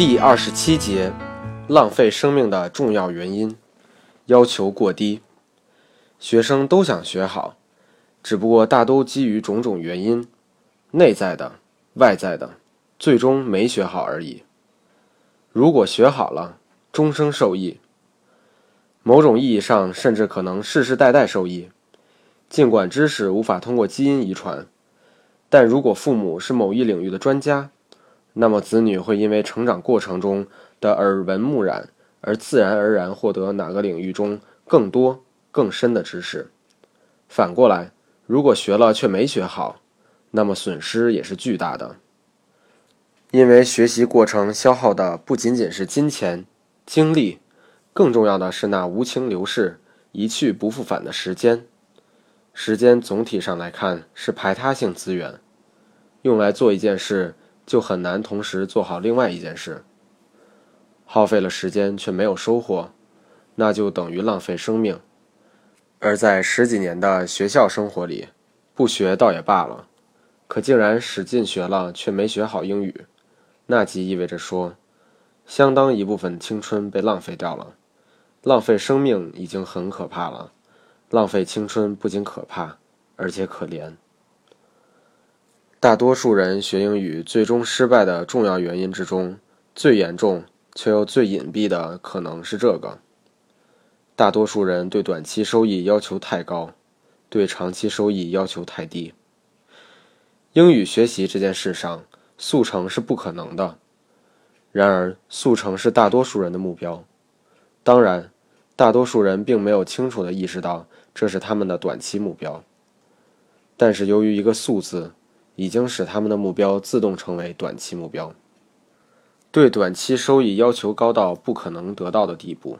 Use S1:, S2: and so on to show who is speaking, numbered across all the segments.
S1: 第二十七节，浪费生命的重要原因，要求过低。学生都想学好，只不过大都基于种种原因，内在的、外在的，最终没学好而已。如果学好了，终生受益，某种意义上甚至可能世世代代受益。尽管知识无法通过基因遗传，但如果父母是某一领域的专家，那么，子女会因为成长过程中的耳闻目染而自然而然获得哪个领域中更多、更深的知识。反过来，如果学了却没学好，那么损失也是巨大的。因为学习过程消耗的不仅仅是金钱、精力，更重要的是那无情流逝、一去不复返的时间。时间总体上来看是排他性资源，用来做一件事。就很难同时做好另外一件事。耗费了时间却没有收获，那就等于浪费生命。而在十几年的学校生活里，不学倒也罢了，可竟然使劲学了却没学好英语，那即意味着说，相当一部分青春被浪费掉了。浪费生命已经很可怕了，浪费青春不仅可怕，而且可怜。大多数人学英语最终失败的重要原因之中，最严重却又最隐蔽的可能是这个：大多数人对短期收益要求太高，对长期收益要求太低。英语学习这件事上，速成是不可能的。然而，速成是大多数人的目标。当然，大多数人并没有清楚地意识到这是他们的短期目标。但是，由于一个“速”字。已经使他们的目标自动成为短期目标，对短期收益要求高到不可能得到的地步。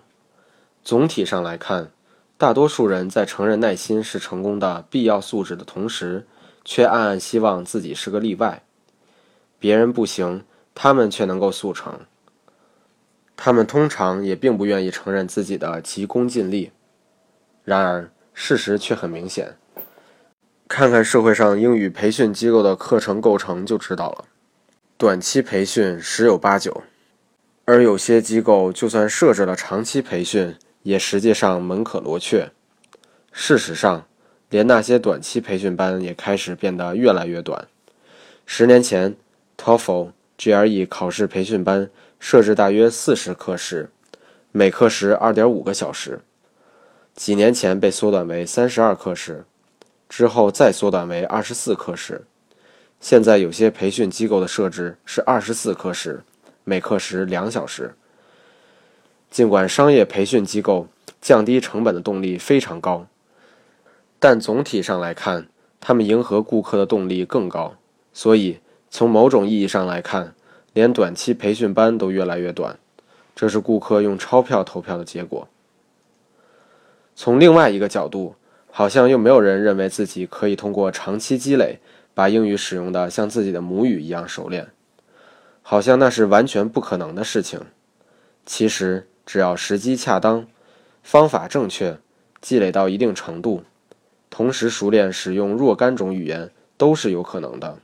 S1: 总体上来看，大多数人在承认耐心是成功的必要素质的同时，却暗暗希望自己是个例外。别人不行，他们却能够速成。他们通常也并不愿意承认自己的急功近利。然而，事实却很明显。看看社会上英语培训机构的课程构成就知道了，短期培训十有八九，而有些机构就算设置了长期培训，也实际上门可罗雀。事实上，连那些短期培训班也开始变得越来越短。十年前，TOEFL、GRE 考试培训班设置大约四十课时，每课时二点五个小时，几年前被缩短为三十二课时。之后再缩短为二十四课时，现在有些培训机构的设置是二十四课时，每课时两小时。尽管商业培训机构降低成本的动力非常高，但总体上来看，他们迎合顾客的动力更高。所以，从某种意义上来看，连短期培训班都越来越短，这是顾客用钞票投票的结果。从另外一个角度，好像又没有人认为自己可以通过长期积累把英语使用的像自己的母语一样熟练，好像那是完全不可能的事情。其实，只要时机恰当，方法正确，积累到一定程度，同时熟练使用若干种语言都是有可能的。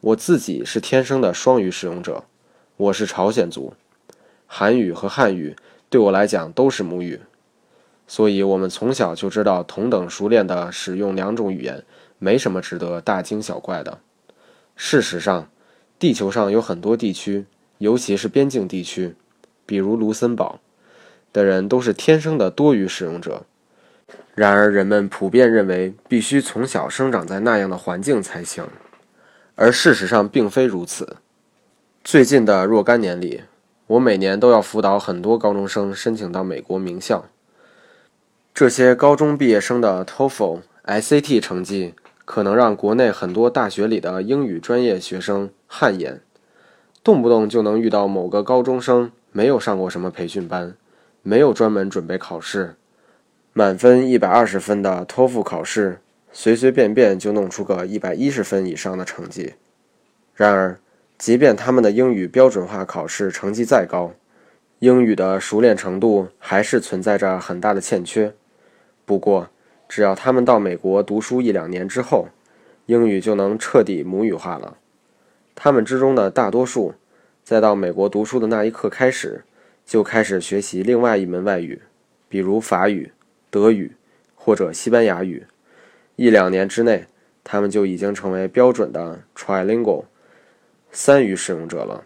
S1: 我自己是天生的双语使用者，我是朝鲜族，韩语和汉语对我来讲都是母语。所以，我们从小就知道，同等熟练的使用两种语言，没什么值得大惊小怪的。事实上，地球上有很多地区，尤其是边境地区，比如卢森堡的人，都是天生的多语使用者。然而，人们普遍认为必须从小生长在那样的环境才行，而事实上并非如此。最近的若干年里，我每年都要辅导很多高中生申请到美国名校。这些高中毕业生的 TOEFL、SAT 成绩可能让国内很多大学里的英语专业学生汗颜，动不动就能遇到某个高中生没有上过什么培训班，没有专门准备考试，满分一百二十分的托福考试，随随便便就弄出个一百一十分以上的成绩。然而，即便他们的英语标准化考试成绩再高，英语的熟练程度还是存在着很大的欠缺。不过，只要他们到美国读书一两年之后，英语就能彻底母语化了。他们之中的大多数，在到美国读书的那一刻开始，就开始学习另外一门外语，比如法语、德语或者西班牙语。一两年之内，他们就已经成为标准的 trilingual 三语使用者了。